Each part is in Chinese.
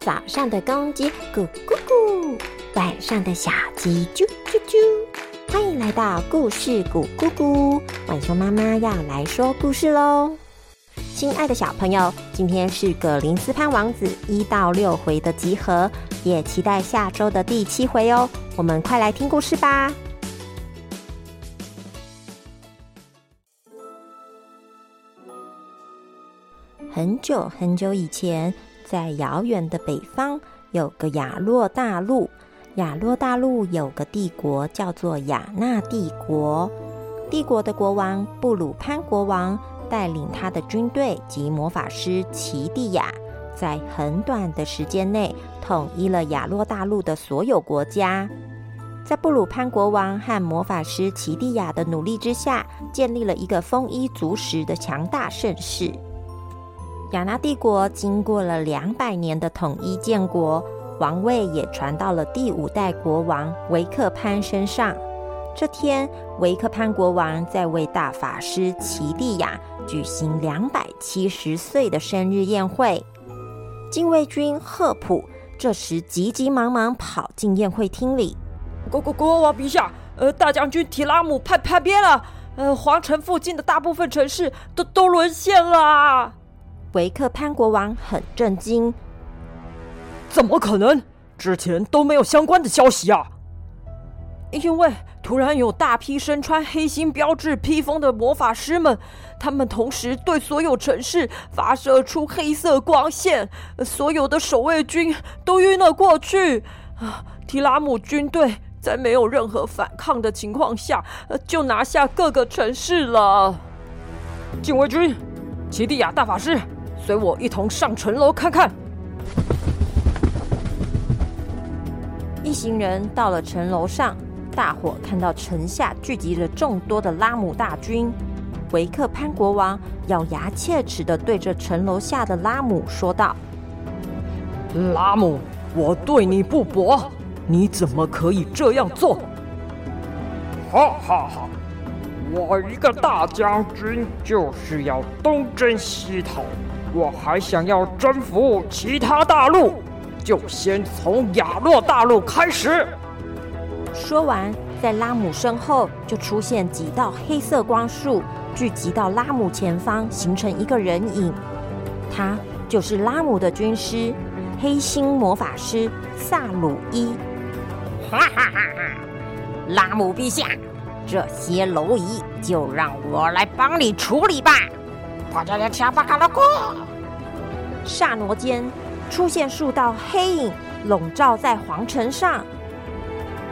早上的公鸡咕咕咕，晚上的小鸡啾啾啾。欢迎来到故事咕咕咕，晚熊妈妈要来说故事喽。亲爱的小朋友，今天是葛林斯潘王子一到六回的集合，也期待下周的第七回哦。我们快来听故事吧。很久很久以前。在遥远的北方，有个亚洛大陆。亚洛大陆有个帝国，叫做亚纳帝国。帝国的国王布鲁潘国王带领他的军队及魔法师奇蒂亚，在很短的时间内统一了亚洛大陆的所有国家。在布鲁潘国王和魔法师奇蒂亚的努力之下，建立了一个丰衣足食的强大盛世。亚纳帝国经过了两百年的统一建国，王位也传到了第五代国王维克潘身上。这天，维克潘国王在为大法师奇蒂亚举行两百七十岁的生日宴会。禁卫军赫普这时急急忙忙跑进宴会厅里：“国国国王陛下，呃，大将军提拉姆叛叛变了，呃，皇城附近的大部分城市都都沦陷了。”维克潘国王很震惊，怎么可能？之前都没有相关的消息啊！因为突然有大批身穿黑心标志披风的魔法师们，他们同时对所有城市发射出黑色光线，所有的守卫军都晕了过去。啊！提拉姆军队在没有任何反抗的情况下，就拿下各个城市了。禁卫军，奇蒂亚大法师。随我一同上城楼看看。一行人到了城楼上，大伙看到城下聚集了众多的拉姆大军。维克潘国王咬牙切齿的对着城楼下的拉姆说道：“拉姆，我对你不薄，你怎么可以这样做？”哈哈哈！我一个大将军就是要东征西讨。我还想要征服其他大陆，就先从亚洛大陆开始。说完，在拉姆身后就出现几道黑色光束，聚集到拉姆前方，形成一个人影。他就是拉姆的军师，黑心魔法师萨鲁伊。哈哈哈哈！拉姆陛下，这些蝼蚁就让我来帮你处理吧。刹那间，出现数道黑影，笼罩在皇城上。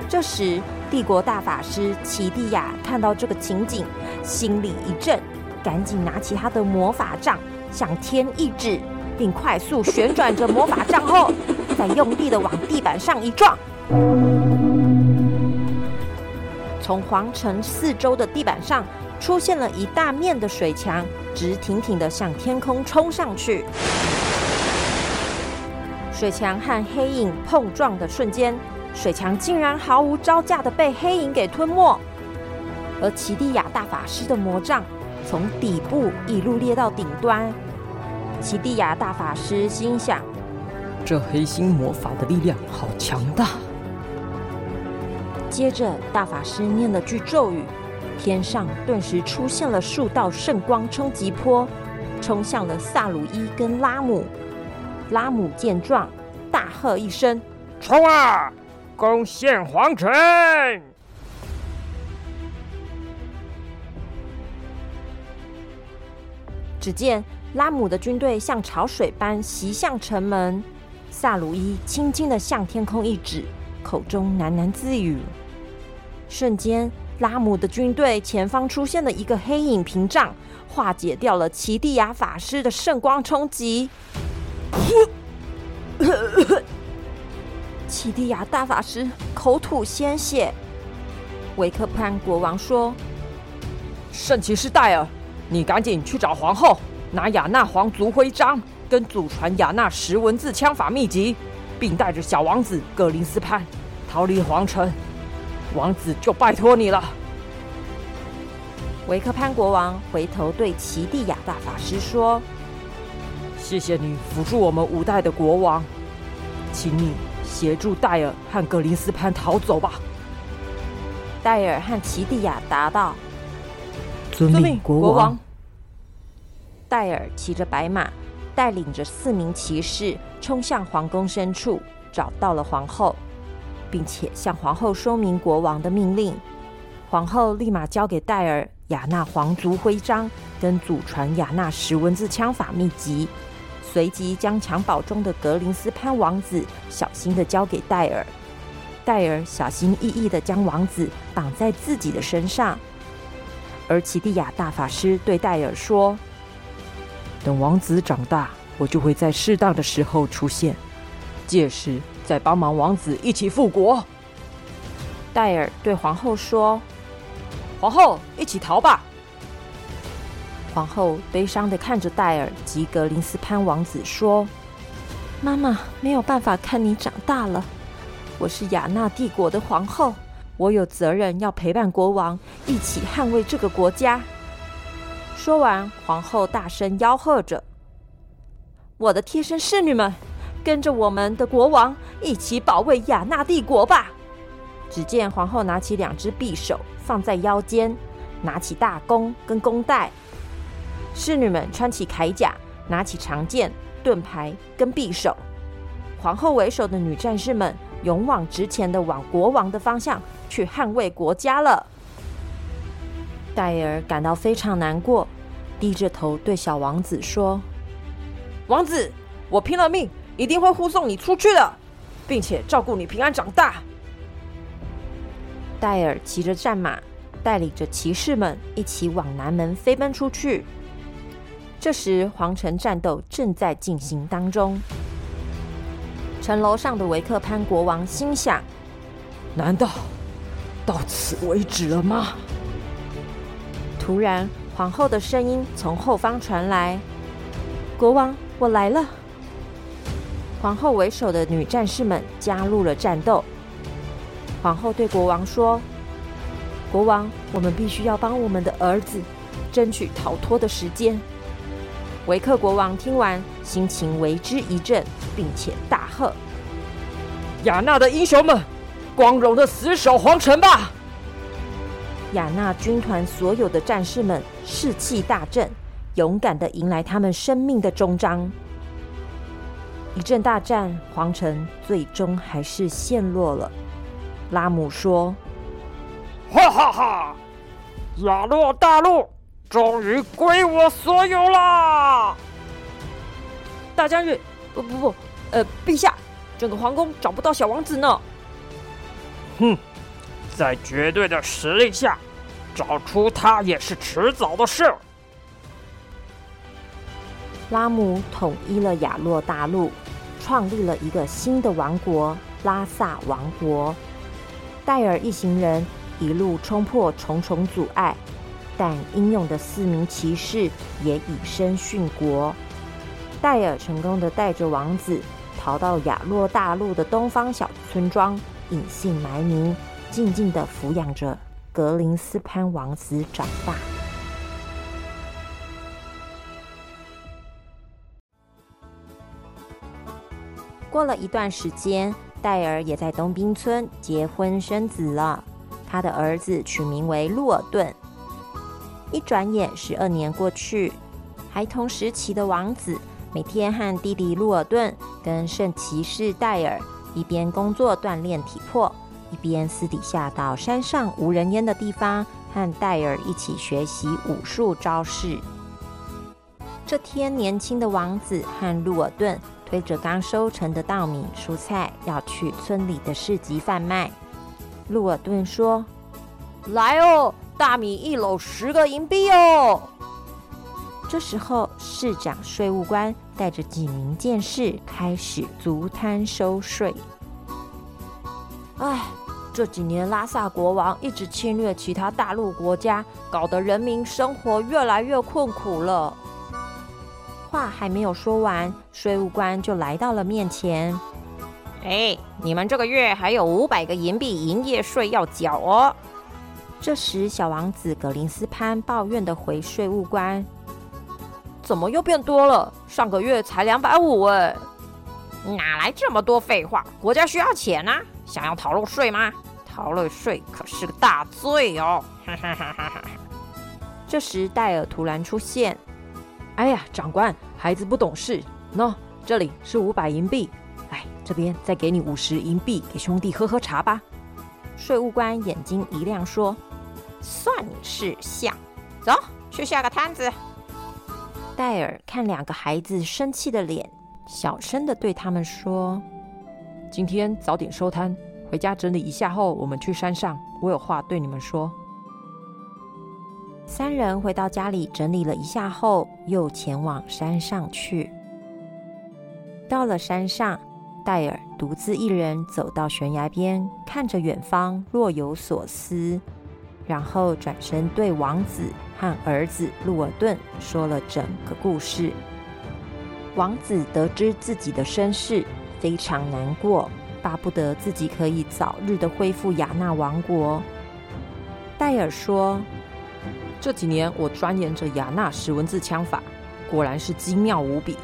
这时，帝国大法师奇蒂亚看到这个情景，心里一震，赶紧拿起他的魔法杖，向天一指，并快速旋转着魔法杖后，再用力的往地板上一撞。从皇城四周的地板上出现了一大面的水墙。直挺挺的向天空冲上去，水墙和黑影碰撞的瞬间，水墙竟然毫无招架的被黑影给吞没，而奇蒂亚大法师的魔杖从底部一路裂到顶端。奇蒂亚大法师心想：这黑心魔法的力量好强大。接着，大法师念了句咒语。天上顿时出现了数道圣光冲击波，冲向了萨鲁伊跟拉姆。拉姆见状，大喝一声：“冲啊！攻陷皇城！”只见拉姆的军队像潮水般袭向城门，萨鲁伊轻轻的向天空一指，口中喃喃自语。瞬间。拉姆的军队前方出现了一个黑影屏障，化解掉了奇蒂亚法师的圣光冲击。奇蒂亚大法师口吐鲜血。维克潘国王说：“圣骑士戴尔，你赶紧去找皇后，拿雅纳皇族徽章跟祖传雅纳十文字枪法秘籍，并带着小王子格林斯潘逃离皇城。”王子就拜托你了。维克潘国王回头对奇蒂亚大法师说：“谢谢你辅助我们五代的国王，请你协助戴尔和格林斯潘逃走吧。戴尔和奇蒂亚答道：“遵命，国王。”戴尔骑着白马，带领着四名骑士冲向皇宫深处，找到了皇后，并且向皇后说明国王的命令。皇后立马交给戴尔雅纳皇族徽章跟祖传雅纳石文字枪法秘籍，随即将襁褓中的格林斯潘王子小心的交给戴尔。戴尔小心翼翼的将王子绑在自己的身上，而奇蒂亚大法师对戴尔说：“等王子长大，我就会在适当的时候出现，届时再帮忙王子一起复国。”戴尔对皇后说。皇后，一起逃吧！皇后悲伤的看着戴尔及格林斯潘王子说：“妈妈没有办法看你长大了。我是雅纳帝国的皇后，我有责任要陪伴国王一起捍卫这个国家。”说完，皇后大声吆喝着：“我的贴身侍女们，跟着我们的国王一起保卫雅纳帝国吧！”只见皇后拿起两只匕首。放在腰间，拿起大弓跟弓带；侍女们穿起铠甲，拿起长剑、盾牌跟匕首。皇后为首的女战士们勇往直前的往国王的方向去捍卫国家了。戴尔感到非常难过，低着头对小王子说：“王子，我拼了命，一定会护送你出去的，并且照顾你平安长大。”戴尔骑着战马，带领着骑士们一起往南门飞奔出去。这时，皇城战斗正在进行当中。城楼上的维克潘国王心想：“难道到此为止了吗？”突然，皇后的声音从后方传来：“国王，我来了！”皇后为首的女战士们加入了战斗。皇后对国王说：“国王，我们必须要帮我们的儿子争取逃脱的时间。”维克国王听完，心情为之一振，并且大喝：“雅纳的英雄们，光荣的死守皇城吧！”雅纳军团所有的战士们士气大振，勇敢的迎来他们生命的终章。一阵大战，皇城最终还是陷落了。拉姆说：“哈哈哈，亚洛大陆终于归我所有啦！”大将军，不不不，呃，陛下，整个皇宫找不到小王子呢。哼，在绝对的实力下，找出他也是迟早的事。拉姆统一了亚洛大陆，创立了一个新的王国——拉萨王国。戴尔一行人一路冲破重重阻碍，但英勇的四名骑士也以身殉国。戴尔成功的带着王子逃到亚洛大陆的东方小村庄，隐姓埋名，静静的抚养着格林斯潘王子长大。过了一段时间。戴尔也在东滨村结婚生子了，他的儿子取名为路尔顿。一转眼，十二年过去，孩童时期的王子每天和弟弟路尔顿跟圣骑士戴尔一边工作锻炼体魄，一边私底下到山上无人烟的地方和戴尔一起学习武术招式。这天，年轻的王子和路尔顿。推着刚收成的稻米、蔬菜，要去村里的市集贩卖。路尔顿说：“来哦，大米一篓十个银币哦。”这时候，市长税务官带着几名剑士开始足摊收税。唉，这几年拉萨国王一直侵略其他大陆国家，搞得人民生活越来越困苦了。话还没有说完，税务官就来到了面前。哎，你们这个月还有五百个银币营业税要缴哦。这时，小王子格林斯潘抱怨的回税务官：“怎么又变多了？上个月才两百五哎！”哪来这么多废话？国家需要钱啊！想要逃漏税吗？逃漏税可是个大罪哦！哈哈哈哈哈。这时戴尔突然出现。哎呀，长官，孩子不懂事。喏，这里是五百银币。哎，这边再给你五十银币，给兄弟喝喝茶吧。税务官眼睛一亮，说：“算你识相，走去下个摊子。”戴尔看两个孩子生气的脸，小声的对他们说：“今天早点收摊，回家整理一下后，我们去山上。我有话对你们说。”三人回到家里整理了一下后，又前往山上去。到了山上。戴尔独自一人走到悬崖边，看着远方，若有所思。然后转身对王子和儿子路尔顿说了整个故事。王子得知自己的身世，非常难过，巴不得自己可以早日的恢复雅纳王国。戴尔说：“这几年我钻研着雅纳石文字枪法，果然是精妙无比。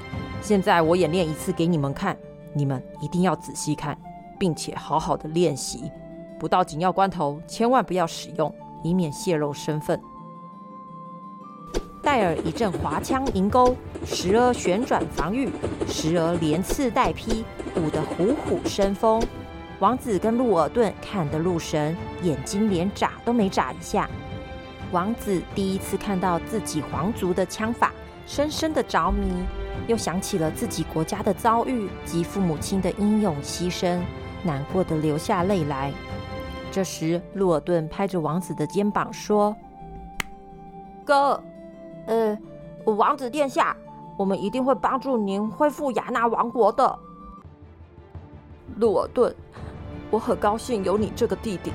现在我演练一次给你们看。”你们一定要仔细看，并且好好的练习，不到紧要关头千万不要使用，以免泄露身份。戴尔一阵滑枪迎钩，时而旋转防御，时而连刺带劈，舞得虎虎生风。王子跟路尔顿看得入神，眼睛连眨都没眨一下。王子第一次看到自己皇族的枪法，深深的着迷。又想起了自己国家的遭遇及父母亲的英勇牺牲，难过的流下泪来。这时，路尔顿拍着王子的肩膀说：“哥，呃，王子殿下，我们一定会帮助您恢复雅纳王国的。”路尔顿，我很高兴有你这个弟弟，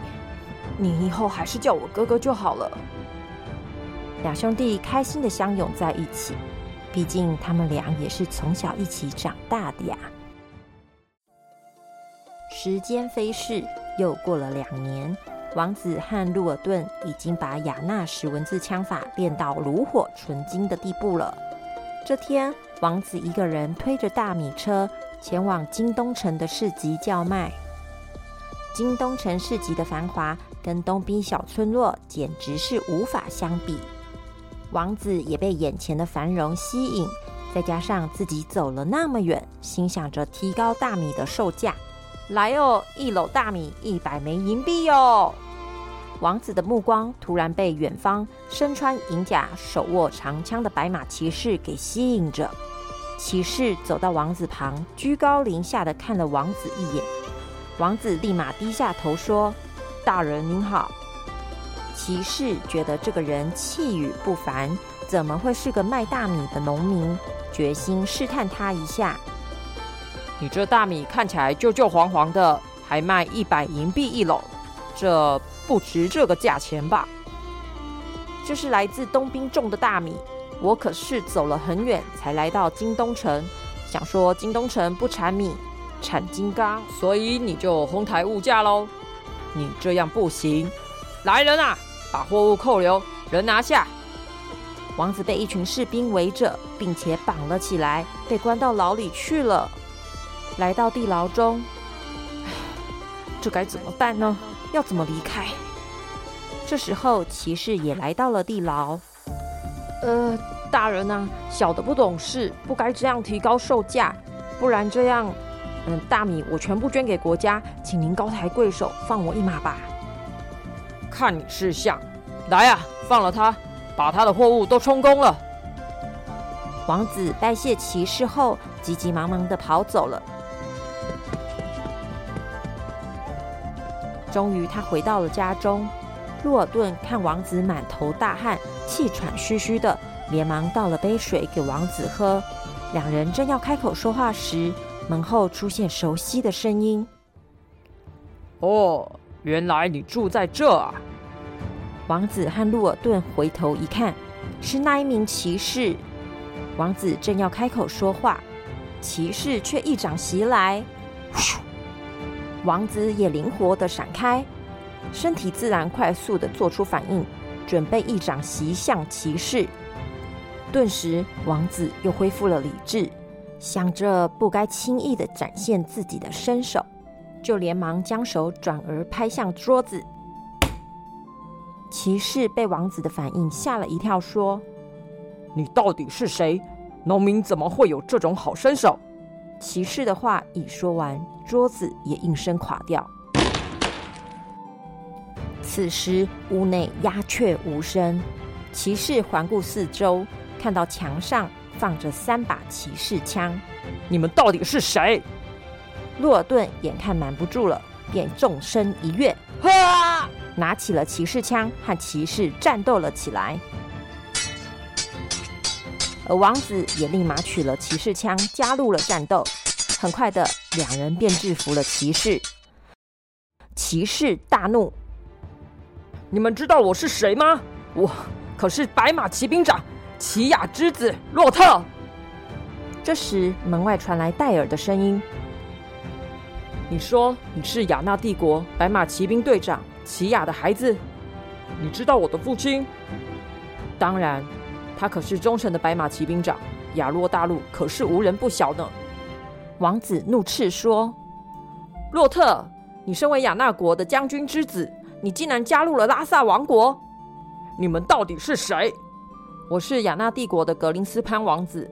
你以后还是叫我哥哥就好了。两兄弟开心的相拥在一起。毕竟他们俩也是从小一起长大的呀。时间飞逝，又过了两年，王子和路尔顿已经把雅纳什文字枪法练到炉火纯青的地步了。这天，王子一个人推着大米车前往京东城的市集叫卖。京东城市集的繁华，跟东滨小村落简直是无法相比。王子也被眼前的繁荣吸引，再加上自己走了那么远，心想着提高大米的售价。来哦，一篓大米一百枚银币哟！王子的目光突然被远方身穿银甲、手握长枪的白马骑士给吸引着。骑士走到王子旁，居高临下的看了王子一眼。王子立马低下头说：“大人您好。”骑士觉得这个人气宇不凡，怎么会是个卖大米的农民？决心试探他一下。你这大米看起来旧旧黄黄的，还卖一百银币一篓，这不值这个价钱吧？这是来自东兵种的大米，我可是走了很远才来到京东城。想说京东城不产米，产金刚，所以你就哄抬物价喽？你这样不行！来人啊！把货物扣留，人拿下。王子被一群士兵围着，并且绑了起来，被关到牢里去了。来到地牢中，这该怎么办呢？要怎么离开？这时候，骑士也来到了地牢。呃，大人啊，小的不懂事，不该这样提高售价，不然这样，嗯，大米我全部捐给国家，请您高抬贵手，放我一马吧。看你是相，来呀，放了他，把他的货物都充公了。王子拜谢骑士后，急急忙忙的跑走了。终于，他回到了家中。路尔顿看王子满头大汗、气喘吁吁的，连忙倒了杯水给王子喝。两人正要开口说话时，门后出现熟悉的声音：“哦，原来你住在这啊！”王子和路尔顿回头一看，是那一名骑士。王子正要开口说话，骑士却一掌袭来，王子也灵活的闪开，身体自然快速的做出反应，准备一掌袭向骑士。顿时，王子又恢复了理智，想着不该轻易的展现自己的身手，就连忙将手转而拍向桌子。骑士被王子的反应吓了一跳，说：“你到底是谁？农民怎么会有这种好身手？”骑士的话已说完，桌子也应声垮掉。此时屋内鸦雀无声，骑士环顾四周，看到墙上放着三把骑士枪。你们到底是谁？洛尔顿眼看瞒不住了，便纵身一跃。拿起了骑士枪，和骑士战斗了起来。而王子也立马取了骑士枪，加入了战斗。很快的，两人便制服了骑士。骑士大怒：“你们知道我是谁吗？我可是白马骑兵长奇亚之子洛特。”这时，门外传来戴尔的声音：“你说你是亚纳帝国白马骑兵队长？”奇亚的孩子，你知道我的父亲？当然，他可是忠诚的白马骑兵长。亚洛大陆可是无人不晓呢。王子怒斥说：“洛特，你身为亚纳国的将军之子，你竟然加入了拉萨王国？你们到底是谁？”我是亚纳帝国的格林斯潘王子。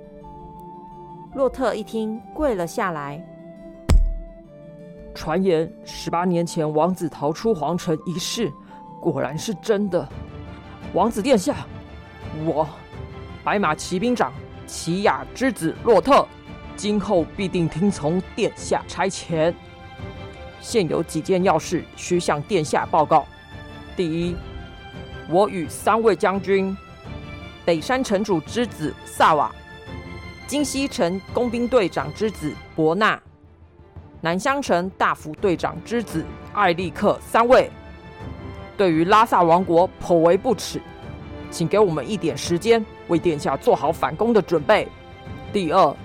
洛特一听，跪了下来。传言十八年前王子逃出皇城一事，果然是真的。王子殿下，我白马骑兵长奇亚之子洛特，今后必定听从殿下差遣。现有几件要事需向殿下报告。第一，我与三位将军：北山城主之子萨瓦，金西城工兵队长之子伯纳。南香城大副队长之子艾利克三位，对于拉萨王国颇为不耻，请给我们一点时间，为殿下做好反攻的准备。第二，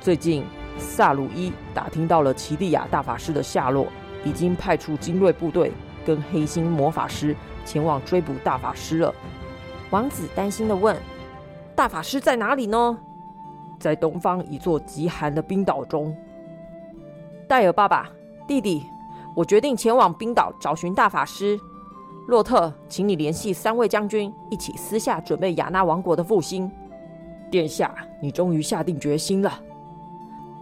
最近萨鲁伊打听到了奇利亚大法师的下落，已经派出精锐部队跟黑心魔法师前往追捕大法师了。王子担心的问：“大法师在哪里呢？”在东方一座极寒的冰岛中。戴尔爸爸，弟弟，我决定前往冰岛找寻大法师洛特，请你联系三位将军，一起私下准备亚纳王国的复兴。殿下，你终于下定决心了。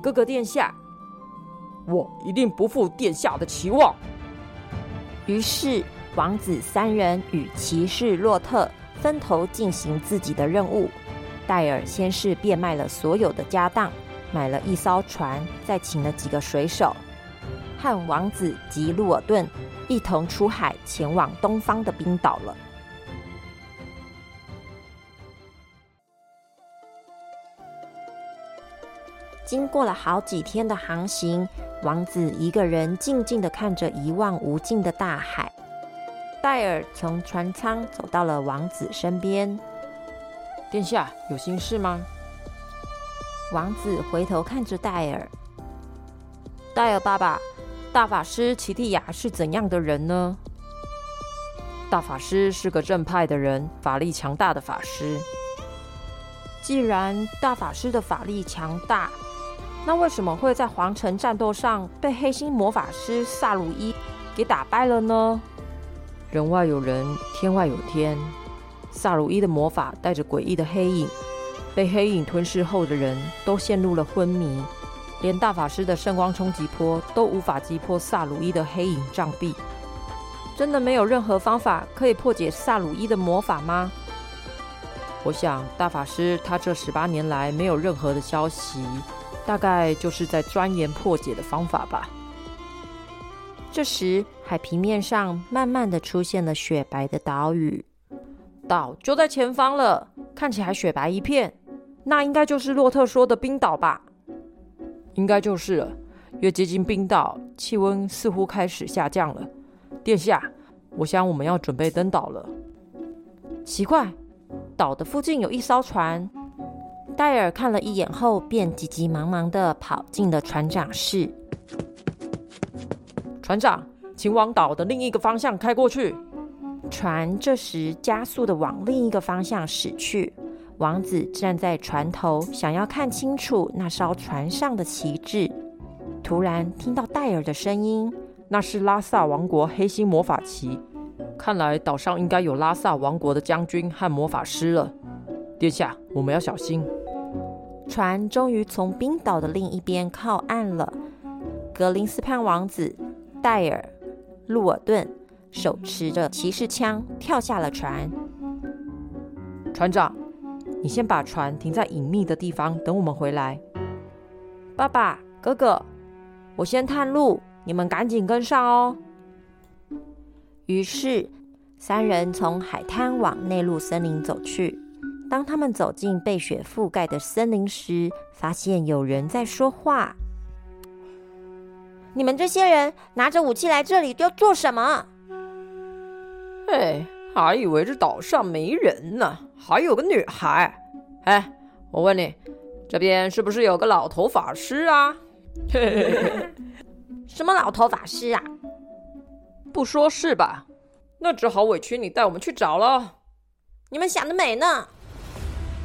哥哥殿下，我一定不负殿下的期望。于是，王子三人与骑士洛特分头进行自己的任务。戴尔先是变卖了所有的家当。买了一艘船，再请了几个水手，和王子及路尔顿一同出海，前往东方的冰岛了。经过了好几天的航行，王子一个人静静的看着一望无尽的大海。戴尔从船舱走到了王子身边：“殿下，有心事吗？”王子回头看着戴尔，戴尔爸爸，大法师奇蒂亚是怎样的人呢？大法师是个正派的人，法力强大的法师。既然大法师的法力强大，那为什么会在皇城战斗上被黑心魔法师萨鲁伊给打败了呢？人外有人，天外有天，萨鲁伊的魔法带着诡异的黑影。被黑影吞噬后的人都陷入了昏迷，连大法师的圣光冲击波都无法击破萨鲁伊的黑影障壁。真的没有任何方法可以破解萨鲁伊的魔法吗？我想大法师他这十八年来没有任何的消息，大概就是在钻研破解的方法吧。这时，海平面上慢慢的出现了雪白的岛屿，岛就在前方了，看起来雪白一片。那应该就是洛特说的冰岛吧？应该就是了。越接近冰岛，气温似乎开始下降了。殿下，我想我们要准备登岛了。奇怪，岛的附近有一艘船。戴尔看了一眼后，便急急忙忙的跑进了船长室。船长，请往岛的另一个方向开过去。船这时加速的往另一个方向驶去。王子站在船头，想要看清楚那艘船上的旗帜。突然听到戴尔的声音：“那是拉萨王国黑心魔法旗，看来岛上应该有拉萨王国的将军和魔法师了。殿下，我们要小心。”船终于从冰岛的另一边靠岸了。格林斯潘王子、戴尔、路尔顿手持着骑士枪跳下了船。船长，你先把船停在隐秘的地方，等我们回来。爸爸、哥哥，我先探路，你们赶紧跟上哦。于是，三人从海滩往内陆森林走去。当他们走进被雪覆盖的森林时，发现有人在说话。你们这些人拿着武器来这里要做什么？嘿，还以为这岛上没人呢，还有个女孩。哎，我问你，这边是不是有个老头法师啊？什么老头法师啊？不说是吧？那只好委屈你带我们去找了。你们想得美呢！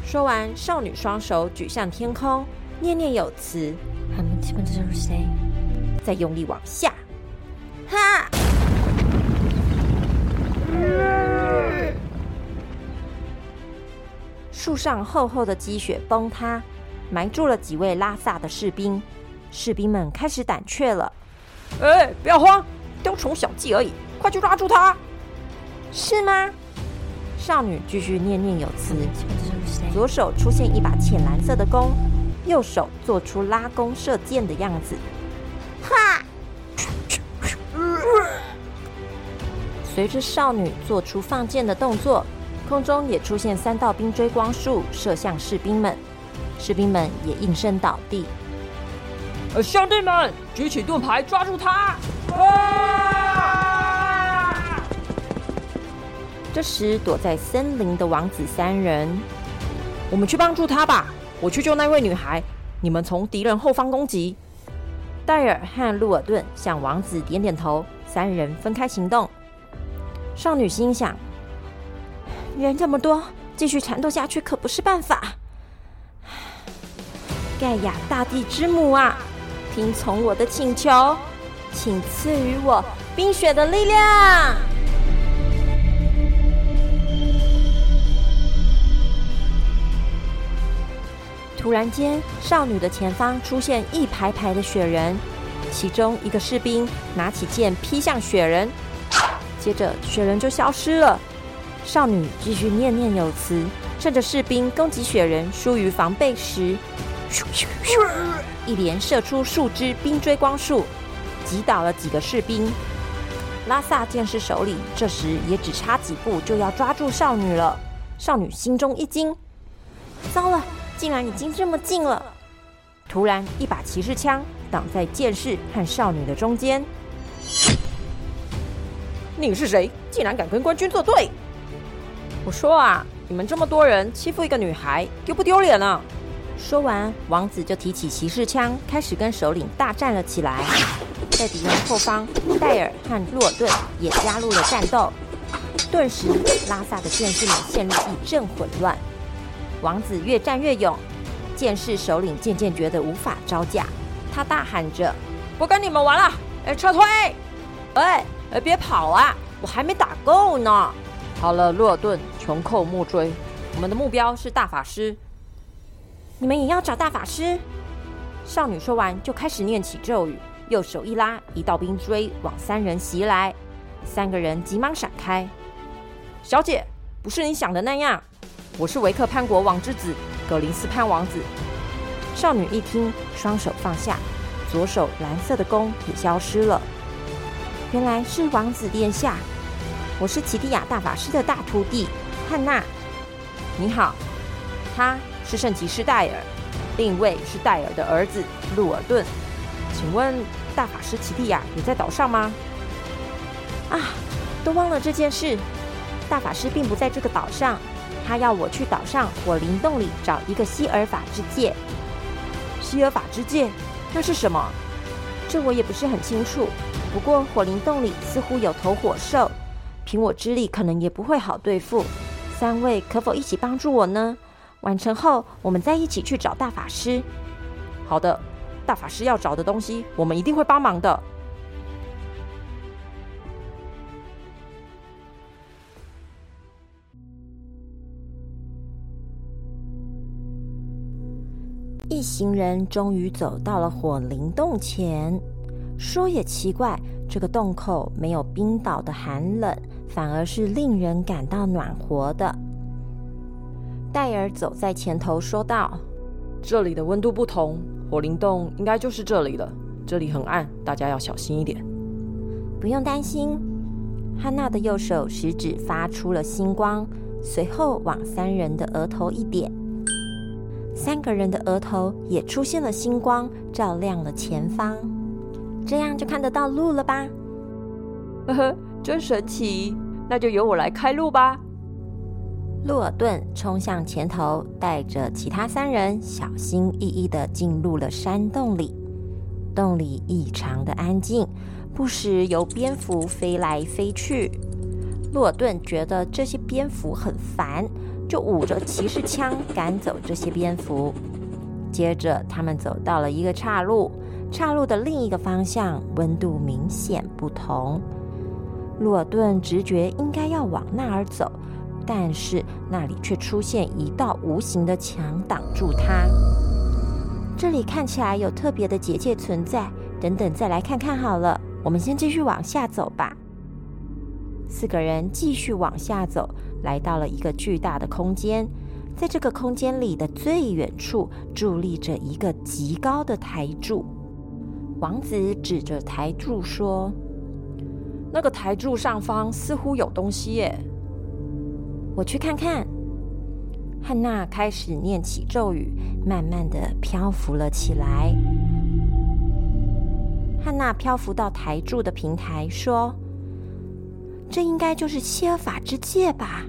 说完，少女双手举向天空，念念有词，再用力往下，哈！树上厚厚的积雪崩塌，埋住了几位拉萨的士兵。士兵们开始胆怯了。哎，不要慌，雕虫小技而已，快去抓住他！是吗？少女继续念念有词。左手出现一把浅蓝色的弓，右手做出拉弓射箭的样子。哈！随着少女做出放箭的动作，空中也出现三道冰锥光束，射向士兵们。士兵们也应声倒地。兄弟们，举起盾牌，抓住他！这时，躲在森林的王子三人。我们去帮助他吧！我去救那位女孩，你们从敌人后方攻击。戴尔和路尔顿向王子点点头，三人分开行动。少女心想：人这么多，继续缠斗下去可不是办法。盖亚大地之母啊，听从我的请求，请赐予我冰雪的力量。突然间，少女的前方出现一排排的雪人，其中一个士兵拿起剑劈向雪人，接着雪人就消失了。少女继续念念有词，趁着士兵攻击雪人疏于防备时，一连射出数支冰锥光束，击倒了几个士兵。拉萨剑士手里这时也只差几步就要抓住少女了。少女心中一惊，糟了！竟然已经这么近了！突然，一把骑士枪挡在剑士和少女的中间。你是谁？竟然敢跟官军作对？我说啊，你们这么多人欺负一个女孩，丢不丢脸啊？说完，王子就提起骑士枪，开始跟首领大战了起来。在敌人后方，戴尔和洛顿也加入了战斗。顿时，拉萨的剑士们陷入一阵混乱。王子越战越勇，剑士首领渐渐觉得无法招架，他大喊着：“不跟你们玩了！哎，撤退！哎，哎，别跑啊！我还没打够呢！”好了，洛尔顿，穷寇莫追，我们的目标是大法师。你们也要找大法师？少女说完，就开始念起咒语，右手一拉，一道冰锥往三人袭来，三个人急忙闪开。小姐，不是你想的那样。我是维克潘国王之子格林斯潘王子。少女一听，双手放下，左手蓝色的弓也消失了。原来是王子殿下，我是奇蒂亚大法师的大徒弟汉娜。你好，他是圣骑士戴尔，另一位是戴尔的儿子路尔顿。请问大法师奇蒂亚也在岛上吗？啊，都忘了这件事。大法师并不在这个岛上。他要我去岛上火灵洞里找一个希尔法之戒。希尔法之戒，那是什么？这我也不是很清楚。不过火灵洞里似乎有头火兽，凭我之力可能也不会好对付。三位可否一起帮助我呢？完成后，我们再一起去找大法师。好的，大法师要找的东西，我们一定会帮忙的。一行人终于走到了火灵洞前。说也奇怪，这个洞口没有冰岛的寒冷，反而是令人感到暖和的。戴尔走在前头说道：“这里的温度不同，火灵洞应该就是这里了。这里很暗，大家要小心一点。”不用担心。汉娜的右手食指发出了星光，随后往三人的额头一点。三个人的额头也出现了星光，照亮了前方，这样就看得到路了吧？呵呵，真神奇！那就由我来开路吧。洛尔顿冲向前头，带着其他三人小心翼翼地进入了山洞里。洞里异常的安静，不时有蝙蝠飞来飞去。洛尔顿觉得这些蝙蝠很烦。就捂着骑士枪赶走这些蝙蝠。接着，他们走到了一个岔路，岔路的另一个方向温度明显不同。洛尔顿直觉应该要往那儿走，但是那里却出现一道无形的墙挡住他。这里看起来有特别的结界存在，等等再来看看好了。我们先继续往下走吧。四个人继续往下走。来到了一个巨大的空间，在这个空间里的最远处伫立着一个极高的台柱。王子指着台柱说：“那个台柱上方似乎有东西耶，我去看看。”汉娜开始念起咒语，慢慢的漂浮了起来。汉娜漂浮到台柱的平台，说。这应该就是希尔法之戒吧？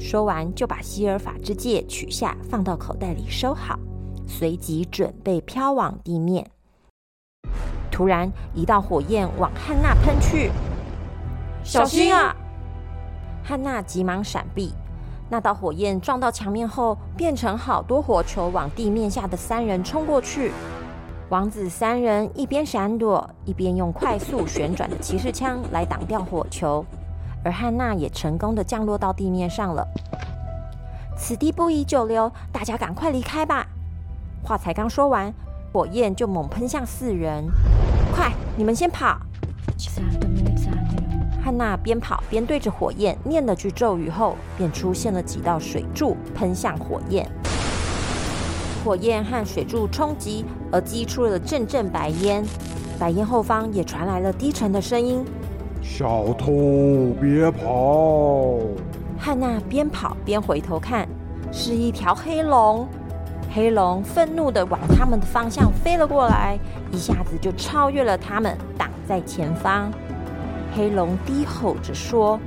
说完，就把希尔法之戒取下，放到口袋里收好，随即准备飘往地面。突然，一道火焰往汉娜喷去，小心啊！汉娜急忙闪避，那道火焰撞到墙面后，变成好多火球往地面下的三人冲过去。王子三人一边闪躲，一边用快速旋转的骑士枪来挡掉火球。而汉娜也成功的降落到地面上了。此地不宜久留，大家赶快离开吧。话才刚说完，火焰就猛喷向四人。快，你们先跑！汉娜边跑边对着火焰念了句咒语后，便出现了几道水柱喷向火焰。火焰和水柱冲击，而激出了阵阵白烟。白烟后方也传来了低沉的声音。小偷，别跑！汉娜边跑边回头看，是一条黑龙。黑龙愤怒的往他们的方向飞了过来，一下子就超越了他们，挡在前方。黑龙低吼着说：“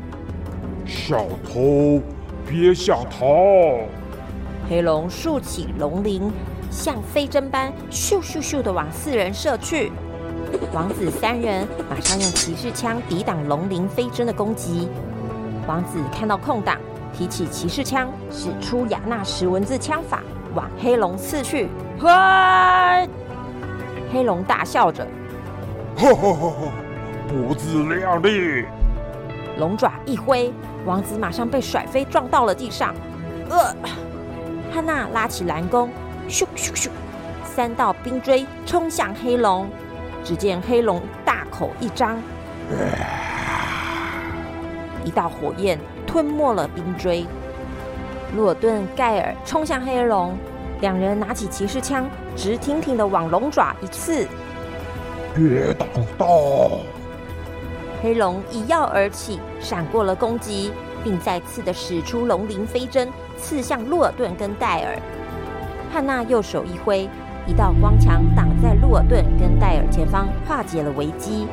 小偷，别想逃！”黑龙竖起龙鳞，像飞针般咻咻咻的往四人射去。王子三人马上用骑士枪抵挡龙鳞飞针的攻击。王子看到空档，提起骑士枪，使出雅纳什文字枪法，往黑龙刺去。嗨！黑龙大笑着，哈哈哈！不自量力！龙爪一挥，王子马上被甩飞，撞到了地上。呃，汉娜拉起蓝弓，咻咻咻，三道冰锥冲向黑龙。只见黑龙大口一张，一道火焰吞没了冰锥。洛顿、盖尔冲向黑龙，两人拿起骑士枪，直挺挺的往龙爪一刺。别挡道！黑龙一跃而起，闪过了攻击，并再次的使出龙鳞飞针，刺向洛尔顿跟戴尔。汉娜右手一挥。一道光墙挡在洛尔顿跟戴尔前方，化解了危机。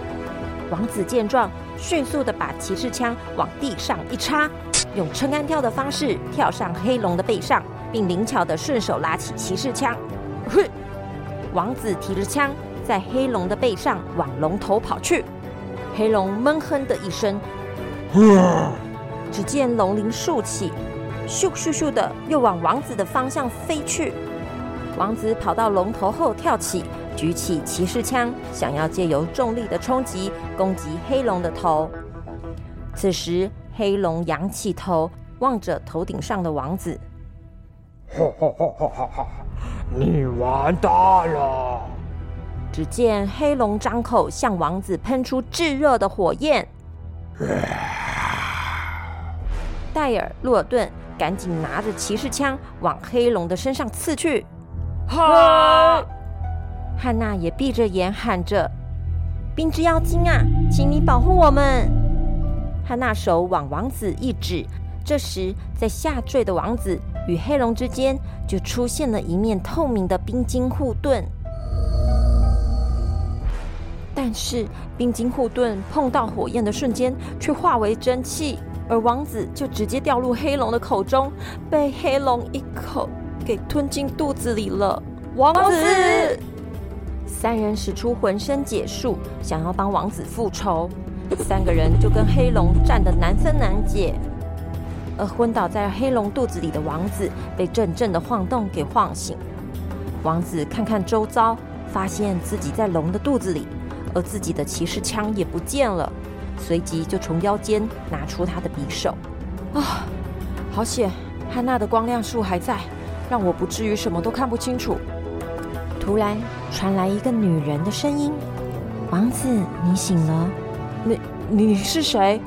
王子见状，迅速的把骑士枪往地上一插，用撑杆跳的方式跳上黑龙的背上，并灵巧的顺手拉起骑士枪。嘿，王子提着枪在黑龙的背上往龙头跑去。黑龙闷哼的一声，只见龙鳞竖起，咻咻咻的又往王子的方向飞去。王子跑到龙头后跳起，举起骑士枪，想要借由重力的冲击攻击黑龙的头。此时，黑龙仰起头，望着头顶上的王子。哈哈哈哈哈！你完蛋了！只见黑龙张口向王子喷出炙热的火焰。戴尔、洛尔顿赶紧拿着骑士枪往黑龙的身上刺去。哈！汉娜也闭着眼喊着：“冰之妖精啊，请你保护我们！”汉娜手往王子一指，这时在下坠的王子与黑龙之间就出现了一面透明的冰晶护盾。但是冰晶护盾碰到火焰的瞬间却化为蒸汽，而王子就直接掉入黑龙的口中，被黑龙一口给吞进肚子里了。王子三人使出浑身解数，想要帮王子复仇。三个人就跟黑龙战得难分难解，而昏倒在黑龙肚子里的王子被阵阵的晃动给晃醒。王子看看周遭，发现自己在龙的肚子里。而自己的骑士枪也不见了，随即就从腰间拿出他的匕首。啊，好险！汉娜的光亮术还在，让我不至于什么都看不清楚。突然传来一个女人的声音：“王子，你醒了？你你是谁？”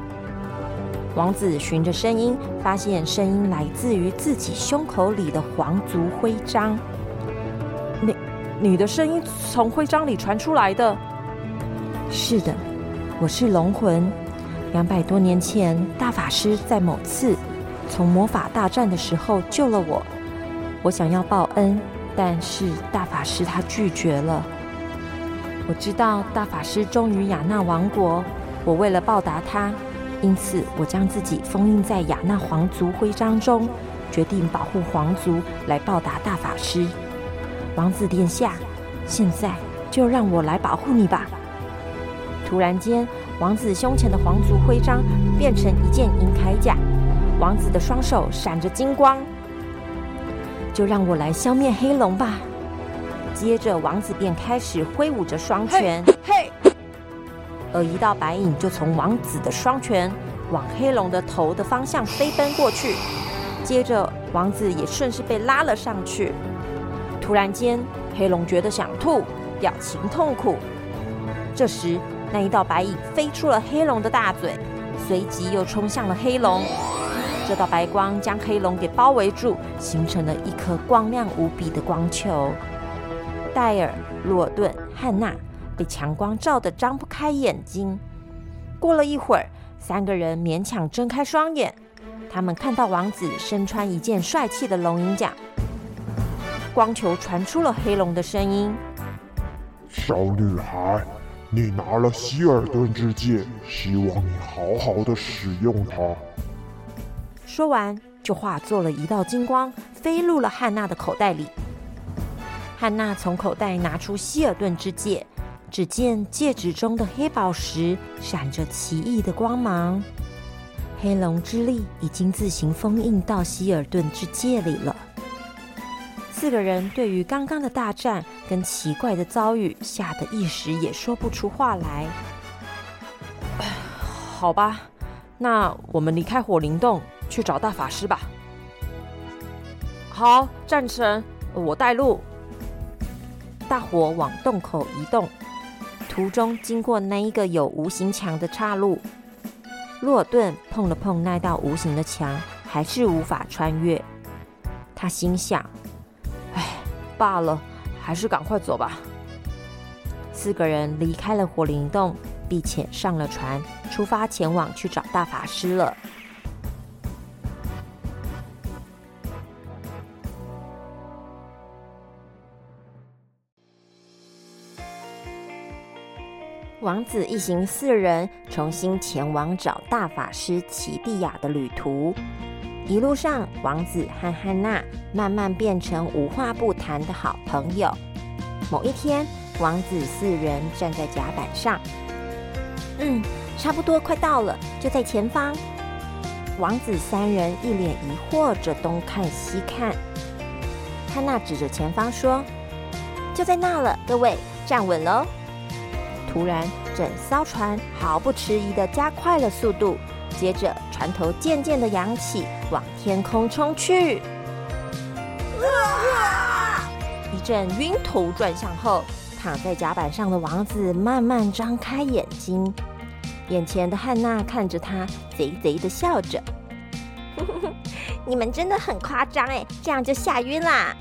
王子循着声音，发现声音来自于自己胸口里的皇族徽章。你你的声音从徽章里传出来的。是的，我是龙魂。两百多年前，大法师在某次从魔法大战的时候救了我。我想要报恩，但是大法师他拒绝了。我知道大法师忠于雅纳王国，我为了报答他，因此我将自己封印在雅纳皇族徽章中，决定保护皇族来报答大法师。王子殿下，现在就让我来保护你吧。突然间，王子胸前的皇族徽章变成一件银铠甲，王子的双手闪着金光。就让我来消灭黑龙吧。接着，王子便开始挥舞着双拳，嘿，而一道白影就从王子的双拳往黑龙的头的方向飞奔过去。接着，王子也顺势被拉了上去。突然间，黑龙觉得想吐，表情痛苦。这时，那一道白影飞出了黑龙的大嘴，随即又冲向了黑龙。这道白光将黑龙给包围住，形成了一颗光亮无比的光球。戴尔、洛顿、汉娜被强光照得张不开眼睛。过了一会儿，三个人勉强睁开双眼，他们看到王子身穿一件帅气的龙鳞甲。光球传出了黑龙的声音：“小女孩。”你拿了希尔顿之戒，希望你好好的使用它。说完，就化作了一道金光，飞入了汉娜的口袋里。汉娜从口袋拿出希尔顿之戒，只见戒指中的黑宝石闪着奇异的光芒。黑龙之力已经自行封印到希尔顿之戒里了。四个人对于刚刚的大战跟奇怪的遭遇，吓得一时也说不出话来。好吧，那我们离开火灵洞去找大法师吧。好，战神，我带路。大伙往洞口移动，途中经过那一个有无形墙的岔路。洛顿碰了碰那道无形的墙，还是无法穿越。他心想。罢了，还是赶快走吧。四个人离开了火灵洞，并且上了船，出发前往去找大法师了。王子一行四人重新前往找大法师奇蒂亚的旅途。一路上，王子和汉娜慢慢变成无话不谈的好朋友。某一天，王子四人站在甲板上，嗯，差不多快到了，就在前方。王子三人一脸疑惑着东看西看。汉娜指着前方说：“就在那了，各位站稳喽！”突然，整艘船毫不迟疑地加快了速度，接着船头渐渐地扬起，往天空冲去。一阵晕头转向后，躺在甲板上的王子慢慢张开眼睛，眼前的汉娜看着他，贼贼的笑着。你们真的很夸张哎，这样就吓晕啦？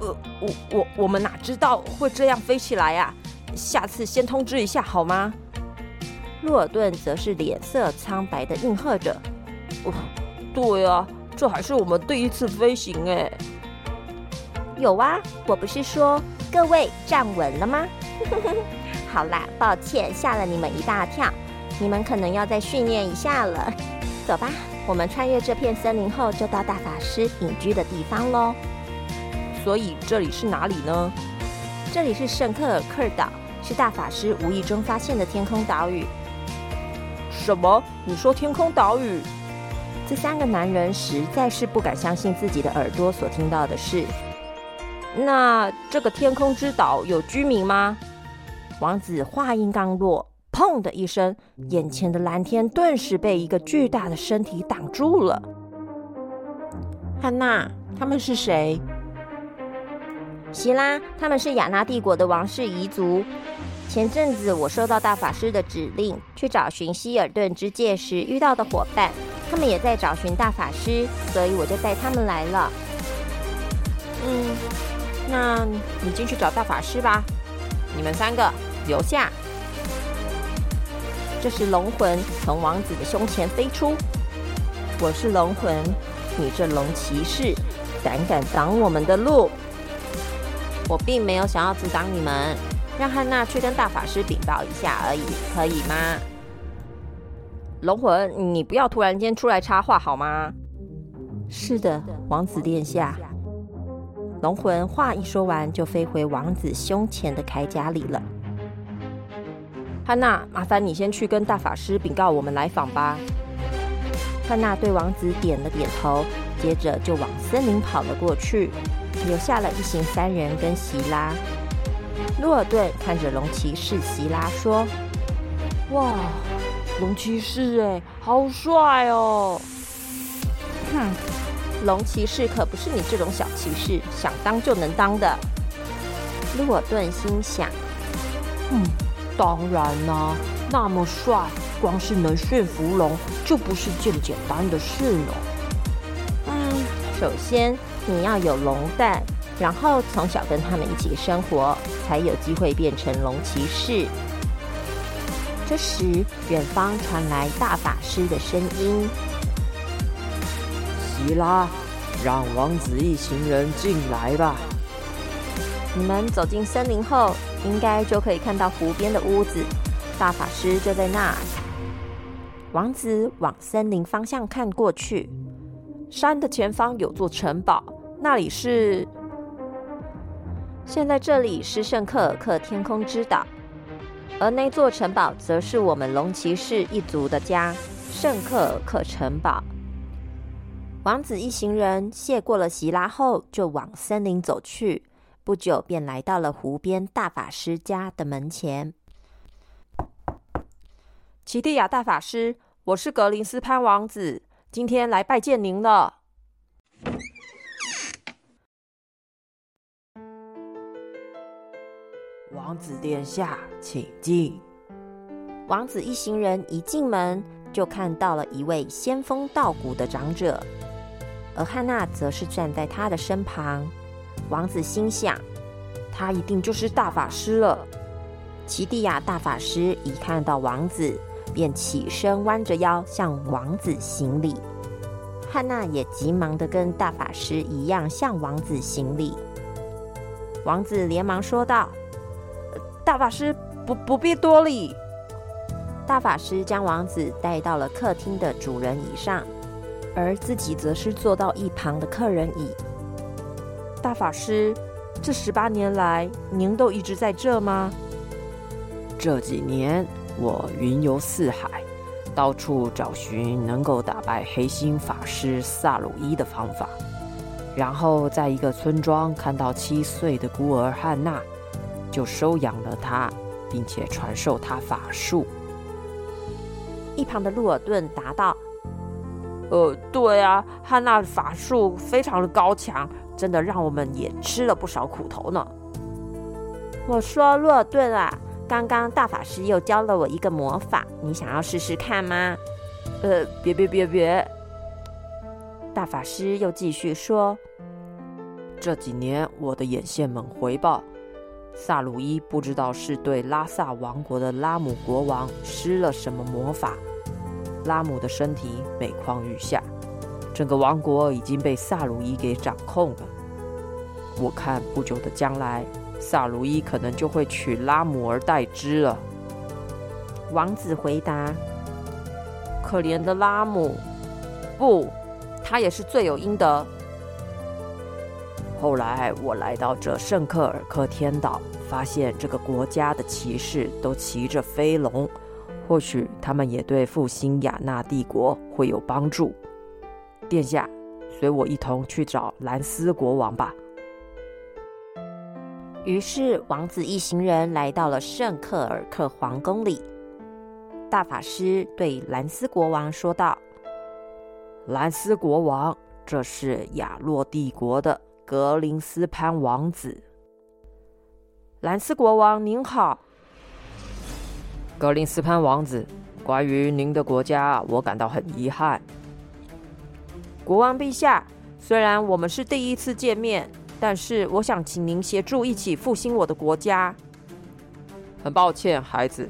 呃，我我我们哪知道会这样飞起来呀？下次先通知一下好吗？洛尔顿则是脸色苍白的应和着。哦，对啊，这还是我们第一次飞行哎。有啊，我不是说各位站稳了吗？好啦，抱歉吓了你们一大跳，你们可能要再训练一下了。走吧。我们穿越这片森林后，就到大法师隐居的地方喽。所以这里是哪里呢？这里是圣克尔克岛，是大法师无意中发现的天空岛屿。什么？你说天空岛屿？这三个男人实在是不敢相信自己的耳朵所听到的事。那这个天空之岛有居民吗？王子话音刚落。砰的一声，眼前的蓝天顿时被一个巨大的身体挡住了。汉娜，他们是谁？希拉，他们是亚纳帝国的王室彝族。前阵子我收到大法师的指令，去找寻希尔顿之界时遇到的伙伴，他们也在找寻大法师，所以我就带他们来了。嗯，那你进去找大法师吧。你们三个留下。这时，龙魂从王子的胸前飞出。我是龙魂，你这龙骑士，胆敢挡我们的路？我并没有想要阻挡你们，让汉娜去跟大法师禀报一下而已，可以吗？龙魂，你不要突然间出来插话好吗？是的，王子殿下。龙魂话一说完，就飞回王子胸前的铠甲里了。汉娜，麻烦你先去跟大法师禀告我们来访吧。汉娜对王子点了点头，接着就往森林跑了过去，留下了一行三人跟席拉。洛尔顿看着龙骑士席拉说：“哇，龙骑士哎，好帅哦！”哼，龙骑士可不是你这种小骑士想当就能当的。洛尔顿心想：“嗯。”当然啦，那么帅，光是能驯服龙就不是件简单的事了。嗯，首先你要有龙蛋，然后从小跟他们一起生活，才有机会变成龙骑士。这时，远方传来大法师的声音：“希拉，让王子一行人进来吧。”你们走进森林后。应该就可以看到湖边的屋子，大法师就在那儿。王子往森林方向看过去，山的前方有座城堡，那里是……现在这里是圣克尔克天空之岛，而那座城堡则是我们龙骑士一族的家——圣克尔克城堡。王子一行人谢过了席拉后，就往森林走去。不久便来到了湖边大法师家的门前。奇蒂亚大法师，我是格林斯潘王子，今天来拜见您了。王子殿下，请进。王子一行人一进门，就看到了一位仙风道骨的长者，而汉娜则是站在他的身旁。王子心想，他一定就是大法师了。奇蒂亚大法师一看到王子，便起身弯着腰向王子行礼。汉娜也急忙的跟大法师一样向王子行礼。王子连忙说道：“大法师，不不必多礼。”大法师将王子带到了客厅的主人椅上，而自己则是坐到一旁的客人椅。大法师，这十八年来，您都一直在这吗？这几年我云游四海，到处找寻能够打败黑心法师萨鲁伊的方法，然后在一个村庄看到七岁的孤儿汉娜，就收养了他，并且传授他法术。一旁的鹿尔顿答道：“呃，对啊，汉娜法术非常的高强，真的让我们也吃了不少苦头呢。”我说：“鹿尔顿啊。”刚刚大法师又教了我一个魔法，你想要试试看吗？呃，别别别别！大法师又继续说：“这几年我的眼线们回报，萨鲁伊不知道是对拉萨王国的拉姆国王施了什么魔法，拉姆的身体每况愈下，整个王国已经被萨鲁伊给掌控了。我看不久的将来。”萨鲁伊可能就会取拉姆而代之了。王子回答：“可怜的拉姆，不，他也是罪有应得。”后来我来到这圣克尔克天岛，发现这个国家的骑士都骑着飞龙，或许他们也对复兴雅纳帝国会有帮助。殿下，随我一同去找兰斯国王吧。于是，王子一行人来到了圣克尔克皇宫里。大法师对兰斯国王说道：“兰斯国王，这是亚洛帝国的格林斯潘王子。”兰斯国王您好，格林斯潘王子，关于您的国家，我感到很遗憾。国王陛下，虽然我们是第一次见面。但是我想请您协助一起复兴我的国家。很抱歉，孩子，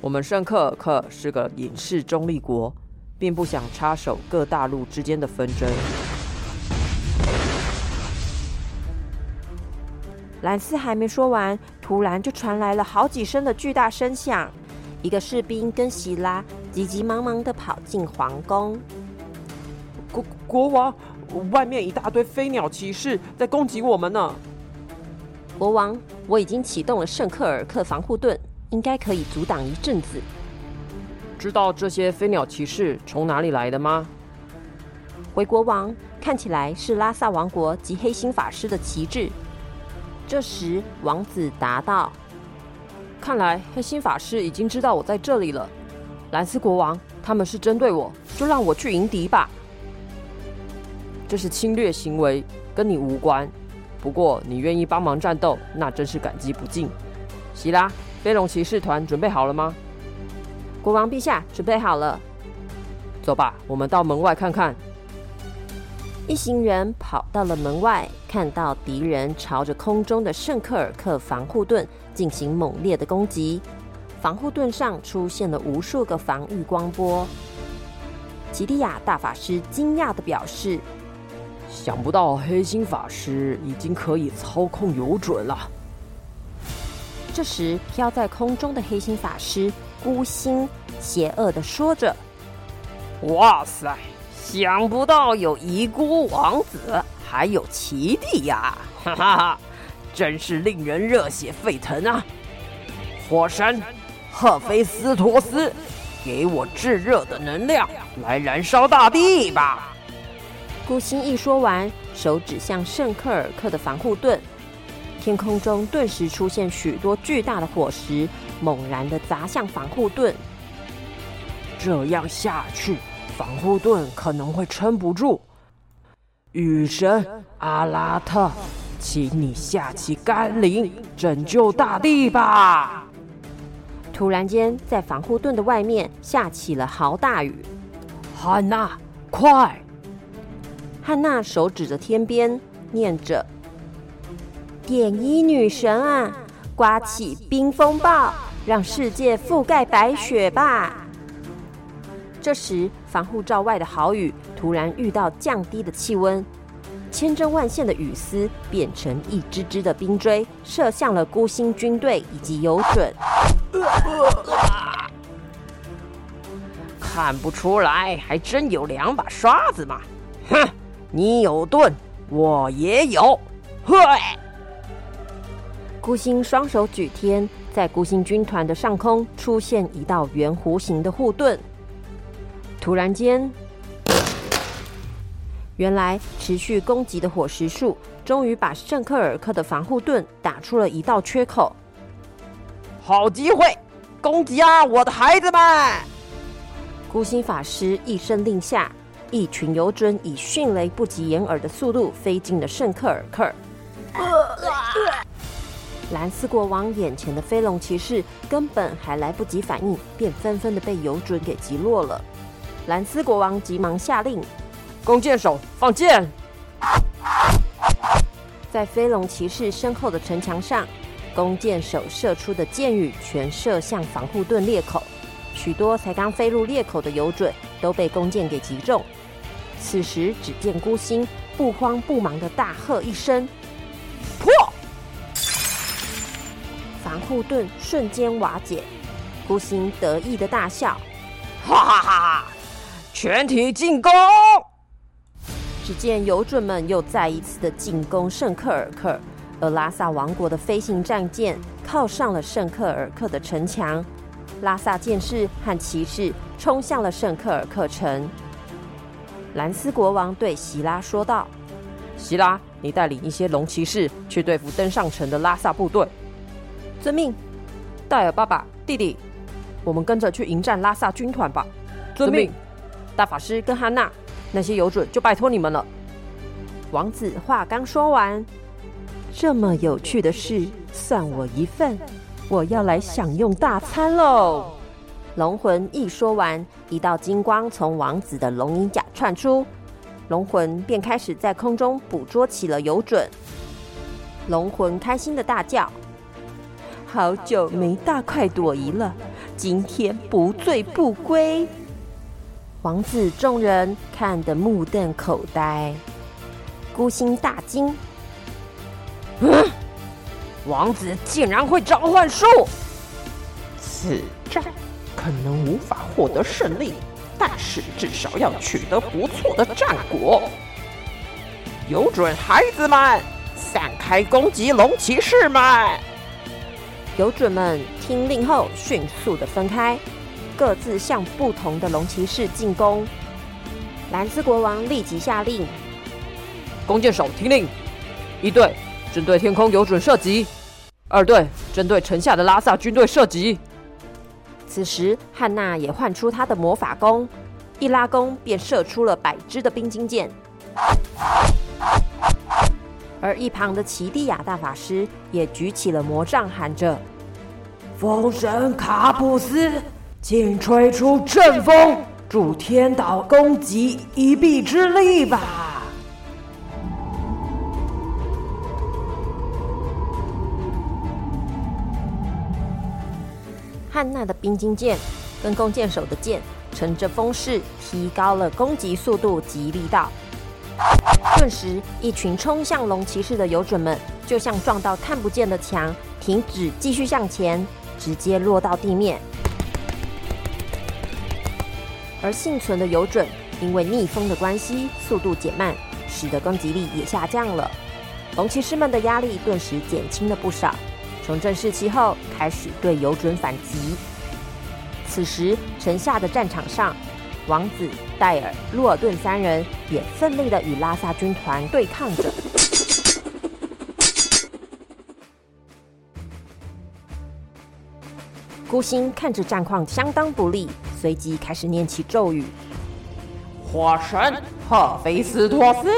我们圣克尔克是个隐士中立国，并不想插手各大陆之间的纷争。兰斯还没说完，突然就传来了好几声的巨大声响，一个士兵跟希拉急急忙忙的跑进皇宫。国国王。外面一大堆飞鸟骑士在攻击我们呢！国王，我已经启动了圣克尔克防护盾，应该可以阻挡一阵子。知道这些飞鸟骑士从哪里来的吗？回国王，看起来是拉萨王国及黑心法师的旗帜。这时，王子答道：“看来黑心法师已经知道我在这里了。兰斯国王，他们是针对我，就让我去迎敌吧。”这是侵略行为，跟你无关。不过你愿意帮忙战斗，那真是感激不尽。希拉，飞龙骑士团准备好了吗？国王陛下，准备好了。走吧，我们到门外看看。一行人跑到了门外，看到敌人朝着空中的圣克尔克防护盾进行猛烈的攻击，防护盾上出现了无数个防御光波。吉利亚大法师惊讶的表示。想不到黑心法师已经可以操控有准了。这时，飘在空中的黑心法师孤星邪恶的说着：“哇塞，想不到有遗孤王子，还有奇弟呀！哈哈哈，真是令人热血沸腾啊！火神赫菲斯托斯，给我炙热的能量，来燃烧大地吧！”孤星一说完，手指向圣克尔克的防护盾，天空中顿时出现许多巨大的火石，猛然的砸向防护盾。这样下去，防护盾可能会撑不住。雨神阿拉特，请你下起甘霖，拯救大地吧！突然间，在防护盾的外面下起了豪大雨。汉娜，快！汉娜手指着天边，念着：“点衣女神啊，刮起冰风暴，让世界覆盖白雪吧。”这时，防护罩外的好雨突然遇到降低的气温，千针万线的雨丝变成一支支的冰锥，射向了孤星军队以及游准。看不出来，还真有两把刷子嘛！哼。你有盾，我也有。嘿！孤星双手举天，在孤星军团的上空出现一道圆弧形的护盾。突然间，原来持续攻击的火石术终于把圣克尔克的防护盾打出了一道缺口。好机会，攻击啊，我的孩子们！孤星法师一声令下，一群游准以迅雷不及掩耳的速度飞进了圣克尔克。蓝斯国王眼前的飞龙骑士根本还来不及反应，便纷纷的被游准给击落了。蓝斯国王急忙下令：“弓箭手放箭！”在飞龙骑士身后的城墙上，弓箭手射出的箭雨全射向防护盾裂口。许多才刚飞入裂口的游准都被弓箭给击中。此时，只见孤星不慌不忙的大喝一声：“破！”防护盾瞬间瓦解。孤星得意的大笑：“哈哈哈哈！全体进攻！”只见游准们又再一次的进攻圣克尔克，而拉萨王国的飞行战舰靠上了圣克尔克的城墙。拉萨剑士和骑士冲向了圣克尔克城。兰斯国王对希拉说道：“希拉，你带领一些龙骑士去对付登上城的拉萨部队。”“遵命。”“戴尔爸爸，弟弟，我们跟着去迎战拉萨军团吧。”“遵命。”“大法师跟汉娜，那些游准就拜托你们了。”王子话刚说完，这么有趣的事，算我一份。我要来享用大餐喽！龙魂一说完，一道金光从王子的龙鳞甲窜出，龙魂便开始在空中捕捉起了游准。龙魂开心的大叫：“好久没大快朵颐了，今天不醉不归！”王子众人看得目瞪口呆，孤星大惊：“嗯！”王子竟然会召唤术！此战可能无法获得胜利，但是至少要取得不错的战果。有准孩子们，散开攻击龙骑士们！有准们听令后，迅速的分开，各自向不同的龙骑士进攻。蓝斯国王立即下令：弓箭手听令，一队针对天空有准射击。二队针对城下的拉萨军队射击。此时，汉娜也唤出她的魔法弓，一拉弓便射出了百支的冰晶箭。而一旁的奇蒂亚大法师也举起了魔杖，喊着：“风神卡普斯，请吹出阵风，助天岛攻击一臂之力吧！”汉娜的冰晶剑跟弓箭手的剑乘着风势，提高了攻击速度及力道。顿时，一群冲向龙骑士的游准们，就像撞到看不见的墙，停止继续向前，直接落到地面。而幸存的游准，因为逆风的关系，速度减慢，使得攻击力也下降了。龙骑士们的压力顿时减轻了不少。重振士气后，开始对游准反击。此时，城下的战场上，王子、戴尔、洛尔顿三人也奋力的与拉萨军团对抗着。孤星看着战况相当不利，随即开始念起咒语：“火神赫菲斯托斯，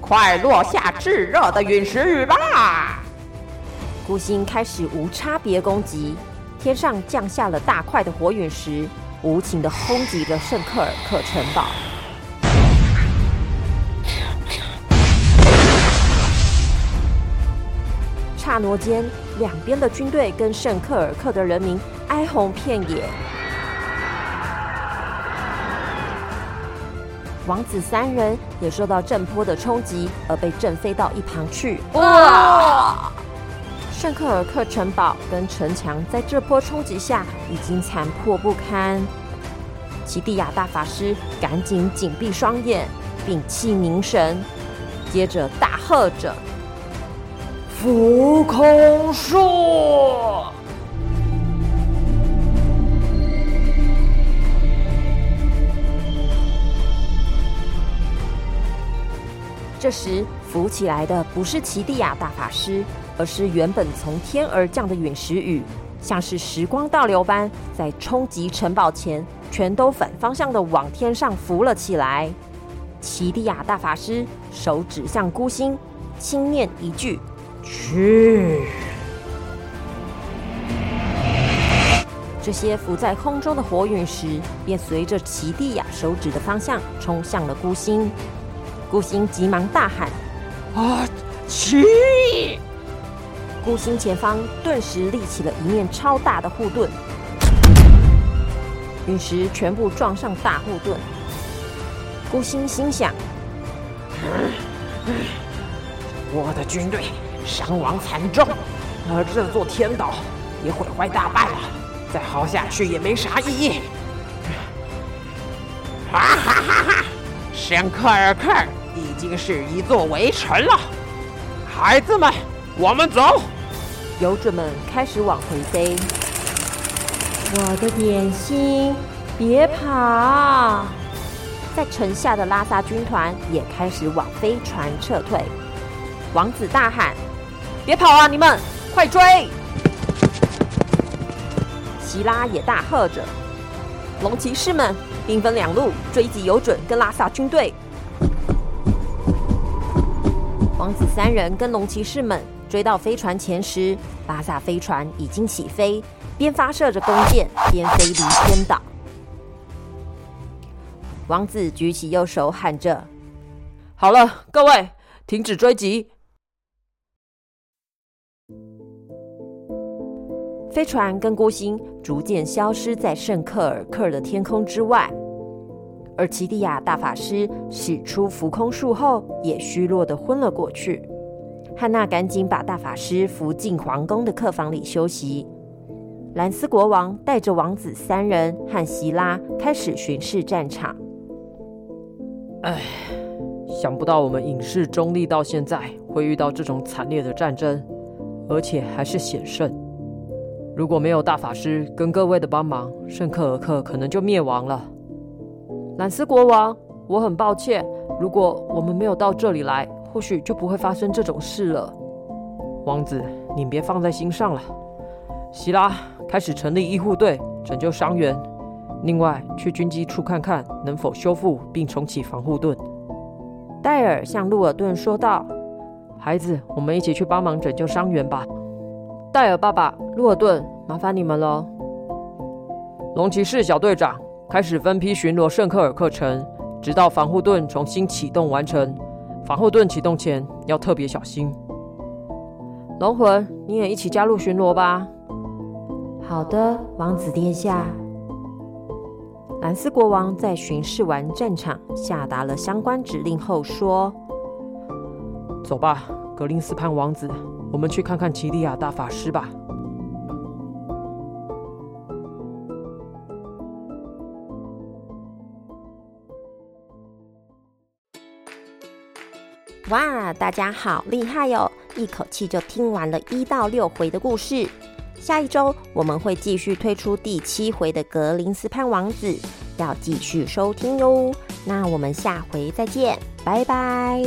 快落下炙热的陨石雨吧！”孤星开始无差别攻击，天上降下了大块的火陨石，无情的轰击着圣克尔克城堡。刹那间，两边的军队跟圣克尔克的人民哀鸿遍野。王子三人也受到震波的冲击，而被震飞到一旁去。哇！圣克尔克城堡跟城墙在这波冲击下已经残破不堪。奇蒂亚大法师赶紧紧闭双眼，屏气凝神，接着大喝着：“浮空术！”这时浮起来的不是奇蒂亚大法师，而是原本从天而降的陨石雨，像是时光倒流般，在冲击城堡前，全都反方向的往天上浮了起来。奇蒂亚大法师手指向孤星，轻念一句：“去。”这些浮在空中的火陨石便随着奇蒂亚手指的方向冲向了孤星。孤星急忙大喊：“啊，起！”孤星前方顿时立起了一面超大的护盾，陨石全部撞上大护盾。孤星心想：“我的军队伤亡惨重，而这座天岛也毁坏大半了。”再耗下去也没啥意义。哈哈哈哈！圣克尔克已经是一座围城了。孩子们，我们走。游准们开始往回飞。我的点心，别跑！在城下的拉萨军团也开始往飞船撤退。王子大喊：“别跑啊，你们，快追！”吉拉也大喝着：“龙骑士们，兵分两路追击游准跟拉萨军队。”王子三人跟龙骑士们追到飞船前时，巴萨飞船已经起飞，边发射着弓箭，边飞离天岛。王子举起右手，喊着：“好了，各位，停止追击！”飞船跟孤星逐渐消失在圣克尔克的天空之外，而奇蒂亚大法师使出浮空术后，也虚弱的昏了过去。汉娜赶紧把大法师扶进皇宫的客房里休息。兰斯国王带着王子三人和希拉开始巡视战场。唉，想不到我们影视中立到现在会遇到这种惨烈的战争，而且还是险胜。如果没有大法师跟各位的帮忙，圣克尔克可能就灭亡了。兰斯国王，我很抱歉。如果我们没有到这里来，或许就不会发生这种事了。王子，你别放在心上了。希拉，开始成立医护队，拯救伤员。另外，去军机处看看能否修复并重启防护盾。戴尔向路尔顿说道：“孩子，我们一起去帮忙拯救伤员吧。”戴尔爸爸，路尔顿，麻烦你们喽。龙骑士小队长，开始分批巡逻圣克尔克城，直到防护盾重新启动完成。防护盾启动前要特别小心。龙魂，你也一起加入巡逻吧。好的，王子殿下。兰斯国王在巡视完战场，下达了相关指令后说：“走吧，格林斯潘王子。”我们去看看奇利亚大法师吧。哇，大家好厉害哟！一口气就听完了一到六回的故事。下一周我们会继续推出第七回的格林斯潘王子，要继续收听哟。那我们下回再见，拜拜。